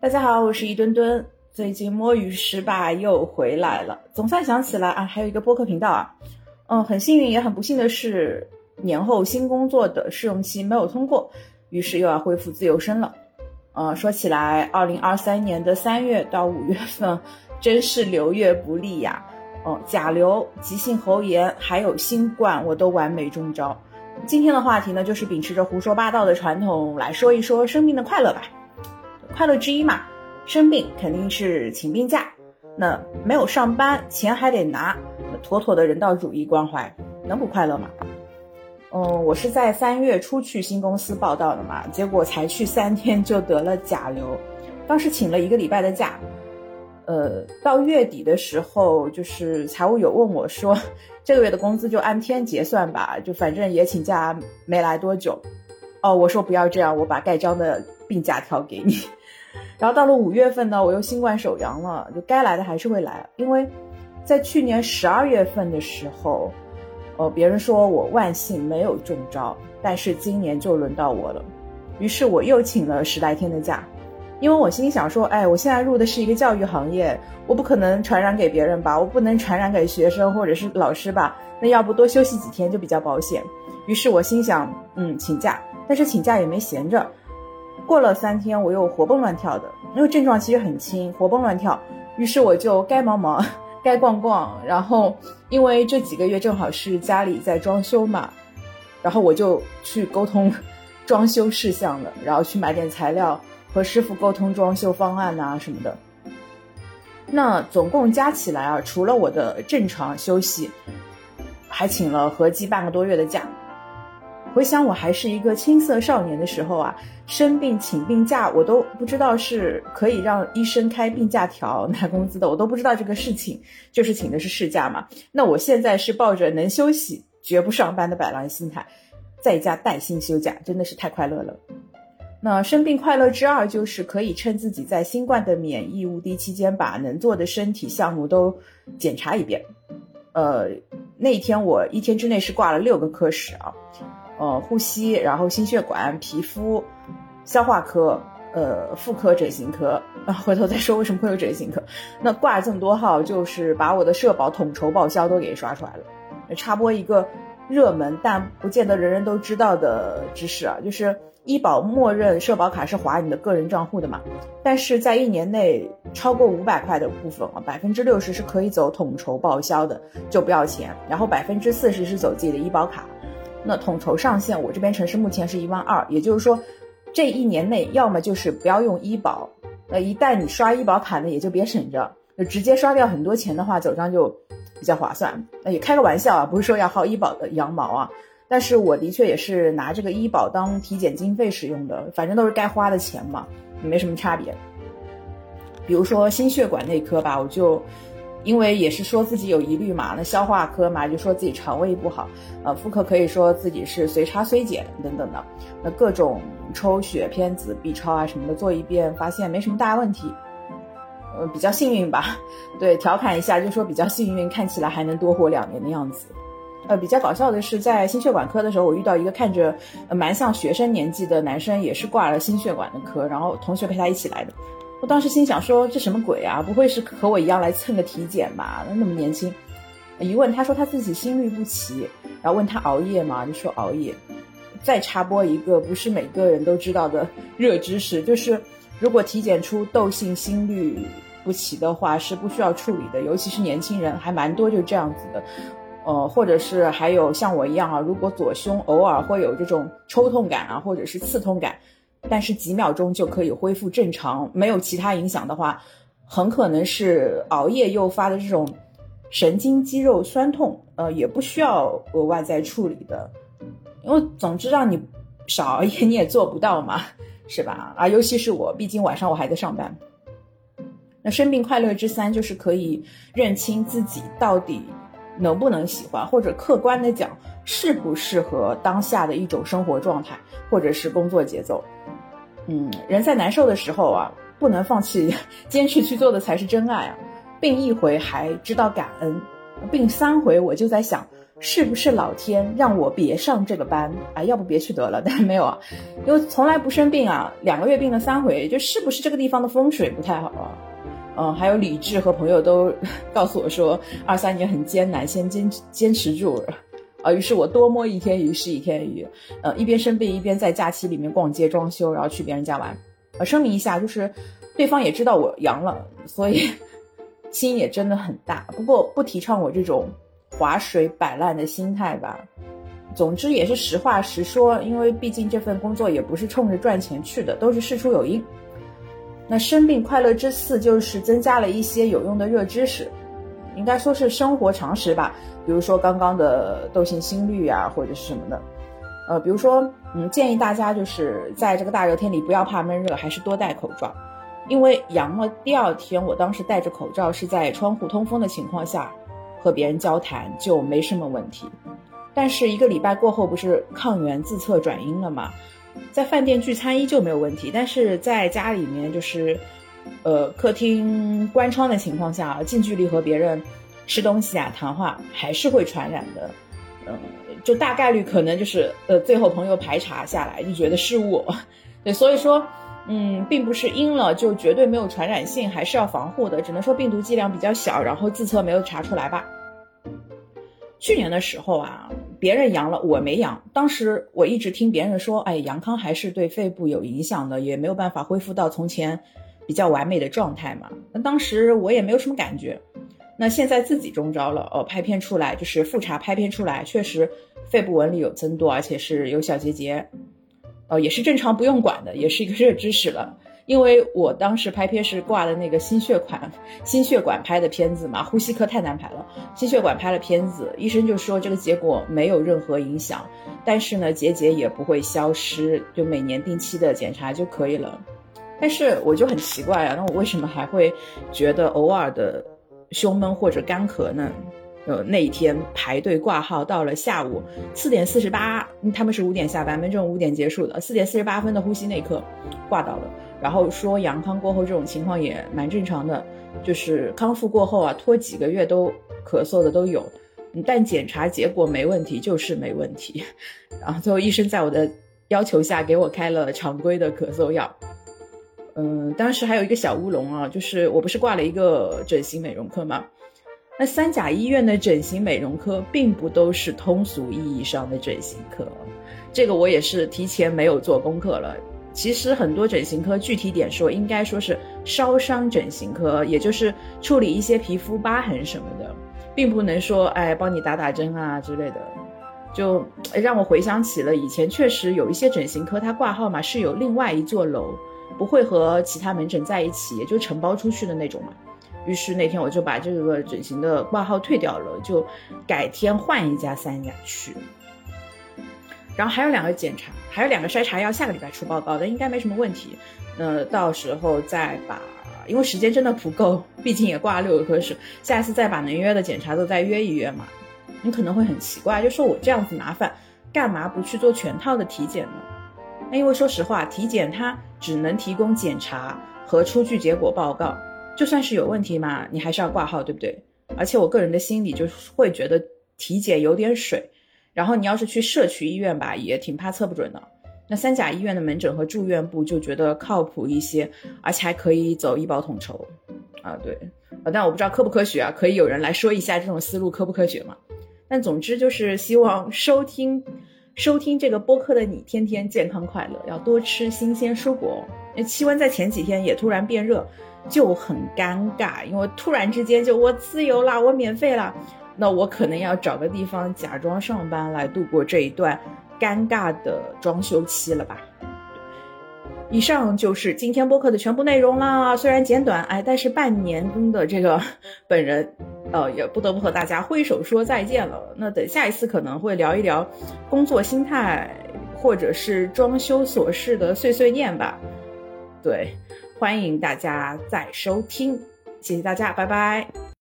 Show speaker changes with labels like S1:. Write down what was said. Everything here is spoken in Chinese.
S1: 大家好，我是一墩墩。最近摸鱼失败又回来了，总算想起来啊，还有一个播客频道啊。嗯，很幸运也很不幸的是，年后新工作的试用期没有通过，于是又要恢复自由身了。呃，说起来，二零二三年的三月到五月份，真是流月不利呀。哦，甲流、急性喉炎还有新冠，我都完美中招。今天的话题呢，就是秉持着胡说八道的传统来说一说生病的快乐吧。快乐之一嘛，生病肯定是请病假，那没有上班，钱还得拿，妥妥的人道主义关怀，能不快乐吗？嗯，我是在三月初去新公司报道的嘛，结果才去三天就得了甲流，当时请了一个礼拜的假。呃，到月底的时候，就是财务有问我说，这个月的工资就按天结算吧，就反正也请假没来多久。哦，我说不要这样，我把盖章的病假条给你。然后到了五月份呢，我又新冠手阳了，就该来的还是会来，因为在去年十二月份的时候，呃，别人说我万幸没有中招，但是今年就轮到我了，于是我又请了十来天的假。因为我心想说，哎，我现在入的是一个教育行业，我不可能传染给别人吧，我不能传染给学生或者是老师吧，那要不多休息几天就比较保险。于是我心想，嗯，请假，但是请假也没闲着。过了三天，我又活蹦乱跳的，因为症状其实很轻，活蹦乱跳。于是我就该忙忙，该逛逛，然后因为这几个月正好是家里在装修嘛，然后我就去沟通装修事项了，然后去买点材料。和师傅沟通装修方案呐什么的，那总共加起来啊，除了我的正常休息，还请了合计半个多月的假。回想我还是一个青涩少年的时候啊，生病请病假，我都不知道是可以让医生开病假条拿工资的，我都不知道这个事情，就是请的是事假嘛。那我现在是抱着能休息绝不上班的摆烂心态，在家带薪休假，真的是太快乐了。那生病快乐之二就是可以趁自己在新冠的免疫无敌期间，把能做的身体项目都检查一遍。呃，那一天我一天之内是挂了六个科室啊，呃，呼吸，然后心血管、皮肤、消化科、呃，妇科、整形科啊，回头再说为什么会有整形科。那挂这么多号，就是把我的社保统筹报销都给刷出来了。插播一个热门但不见得人人都知道的知识啊，就是。医保默认社保卡是划你的个人账户的嘛？但是在一年内超过五百块的部分啊，百分之六十是可以走统筹报销的，就不要钱。然后百分之四十是走自己的医保卡。那统筹上限，我这边城市目前是一万二，也就是说，这一年内要么就是不要用医保，那一旦你刷医保卡呢，也就别省着，就直接刷掉很多钱的话，走上就比较划算。那也开个玩笑啊，不是说要薅医保的羊毛啊。但是我的确也是拿这个医保当体检经费使用的，反正都是该花的钱嘛，没什么差别。比如说心血管内科吧，我就因为也是说自己有疑虑嘛，那消化科嘛就说自己肠胃不好，呃，妇科可以说自己是随插随检等等的，那各种抽血、片子、B 超啊什么的做一遍，发现没什么大问题，呃，比较幸运吧，对，调侃一下就说比较幸运，看起来还能多活两年的样子。呃，比较搞笑的是，在心血管科的时候，我遇到一个看着蛮像学生年纪的男生，也是挂了心血管的科，然后同学陪他一起来的。我当时心想说，这什么鬼啊？不会是和我一样来蹭个体检吧？那么年轻。一问他说他自己心律不齐，然后问他熬夜吗？就说熬夜。再插播一个不是每个人都知道的 热知识，就是如果体检出窦性心律不齐的话，是不需要处理的，尤其是年轻人，还蛮多就这样子的。呃，或者是还有像我一样啊，如果左胸偶尔会有这种抽痛感啊，或者是刺痛感，但是几秒钟就可以恢复正常，没有其他影响的话，很可能是熬夜诱发的这种神经肌肉酸痛，呃，也不需要额外再处理的，因为总之让你少熬夜你也做不到嘛，是吧？啊，尤其是我，毕竟晚上我还在上班。那生病快乐之三就是可以认清自己到底。能不能喜欢，或者客观的讲，适不适合当下的一种生活状态，或者是工作节奏？嗯，人在难受的时候啊，不能放弃，坚持去做的才是真爱啊！病一回还知道感恩，病三回我就在想，是不是老天让我别上这个班啊？要不别去得了，但是没有啊，因为从来不生病啊，两个月病了三回，就是不是这个地方的风水不太好啊？嗯，还有理智和朋友都 告诉我说，二三年很艰难，先坚坚持住。啊，于是我多摸一天鱼是一天鱼，呃，一边生病一边在假期里面逛街装修，然后去别人家玩。呃，声明一下，就是对方也知道我阳了，所以 心也真的很大。不过不提倡我这种划水摆烂的心态吧。总之也是实话实说，因为毕竟这份工作也不是冲着赚钱去的，都是事出有因。那生病快乐之四就是增加了一些有用的热知识。应该说是生活常识吧，比如说刚刚的窦性心率啊，或者是什么的，呃，比如说，嗯，建议大家就是在这个大热天里不要怕闷热，还是多戴口罩，因为阳了第二天，我当时戴着口罩是在窗户通风的情况下和别人交谈，就没什么问题。但是一个礼拜过后，不是抗原自测转阴了吗？在饭店聚餐依旧没有问题，但是在家里面就是。呃，客厅关窗的情况下，近距离和别人吃东西啊、谈话还是会传染的。嗯，就大概率可能就是呃，最后朋友排查下来就觉得是我。对，所以说，嗯，并不是阴了就绝对没有传染性，还是要防护的。只能说病毒剂量比较小，然后自测没有查出来吧。去年的时候啊，别人阳了，我没阳。当时我一直听别人说，哎，阳康还是对肺部有影响的，也没有办法恢复到从前。比较完美的状态嘛，那当时我也没有什么感觉，那现在自己中招了哦，拍片出来就是复查拍片出来，确实肺部纹理有增多，而且是有小结节，哦，也是正常不用管的，也是一个热知识了。因为我当时拍片是挂的那个心血管心血管拍的片子嘛，呼吸科太难排了，心血管拍了片子，医生就说这个结果没有任何影响，但是呢结节也不会消失，就每年定期的检查就可以了。但是我就很奇怪啊，那我为什么还会觉得偶尔的胸闷或者干咳呢？呃，那一天排队挂号到了下午四点四十八，他们是五点下班，门诊五点结束的，四点四十八分的呼吸内科挂到了，然后说阳康过后这种情况也蛮正常的，就是康复过后啊，拖几个月都咳嗽的都有，但检查结果没问题，就是没问题，然后最后医生在我的要求下给我开了常规的咳嗽药。嗯，当时还有一个小乌龙啊，就是我不是挂了一个整形美容科吗？那三甲医院的整形美容科并不都是通俗意义上的整形科，这个我也是提前没有做功课了。其实很多整形科具体点说，应该说是烧伤整形科，也就是处理一些皮肤疤痕什么的，并不能说哎帮你打打针啊之类的。就让我回想起了以前，确实有一些整形科，它挂号嘛是有另外一座楼。不会和其他门诊在一起，也就承包出去的那种嘛。于是那天我就把这个整形的挂号退掉了，就改天换一家三甲去。然后还有两个检查，还有两个筛查要下个礼拜出报告的，应该没什么问题。那到时候再把，因为时间真的不够，毕竟也挂了六个科室，下次再把能约的检查都再约一约嘛。你可能会很奇怪，就说我这样子麻烦，干嘛不去做全套的体检呢？那因为说实话，体检它只能提供检查和出具结果报告，就算是有问题嘛，你还是要挂号，对不对？而且我个人的心理就是会觉得体检有点水，然后你要是去社区医院吧，也挺怕测不准的。那三甲医院的门诊和住院部就觉得靠谱一些，而且还可以走医保统筹，啊对，但我不知道科不科学啊，可以有人来说一下这种思路科不科学吗？但总之就是希望收听。收听这个播客的你，天天健康快乐，要多吃新鲜蔬果。那气温在前几天也突然变热，就很尴尬，因为突然之间就我自由啦，我免费啦，那我可能要找个地方假装上班来度过这一段尴尬的装修期了吧。以上就是今天播客的全部内容啦，虽然简短，哎，但是半年中的这个本人。呃，也不得不和大家挥手说再见了。那等下一次可能会聊一聊工作心态，或者是装修琐事的碎碎念吧。对，欢迎大家再收听，谢谢大家，拜拜。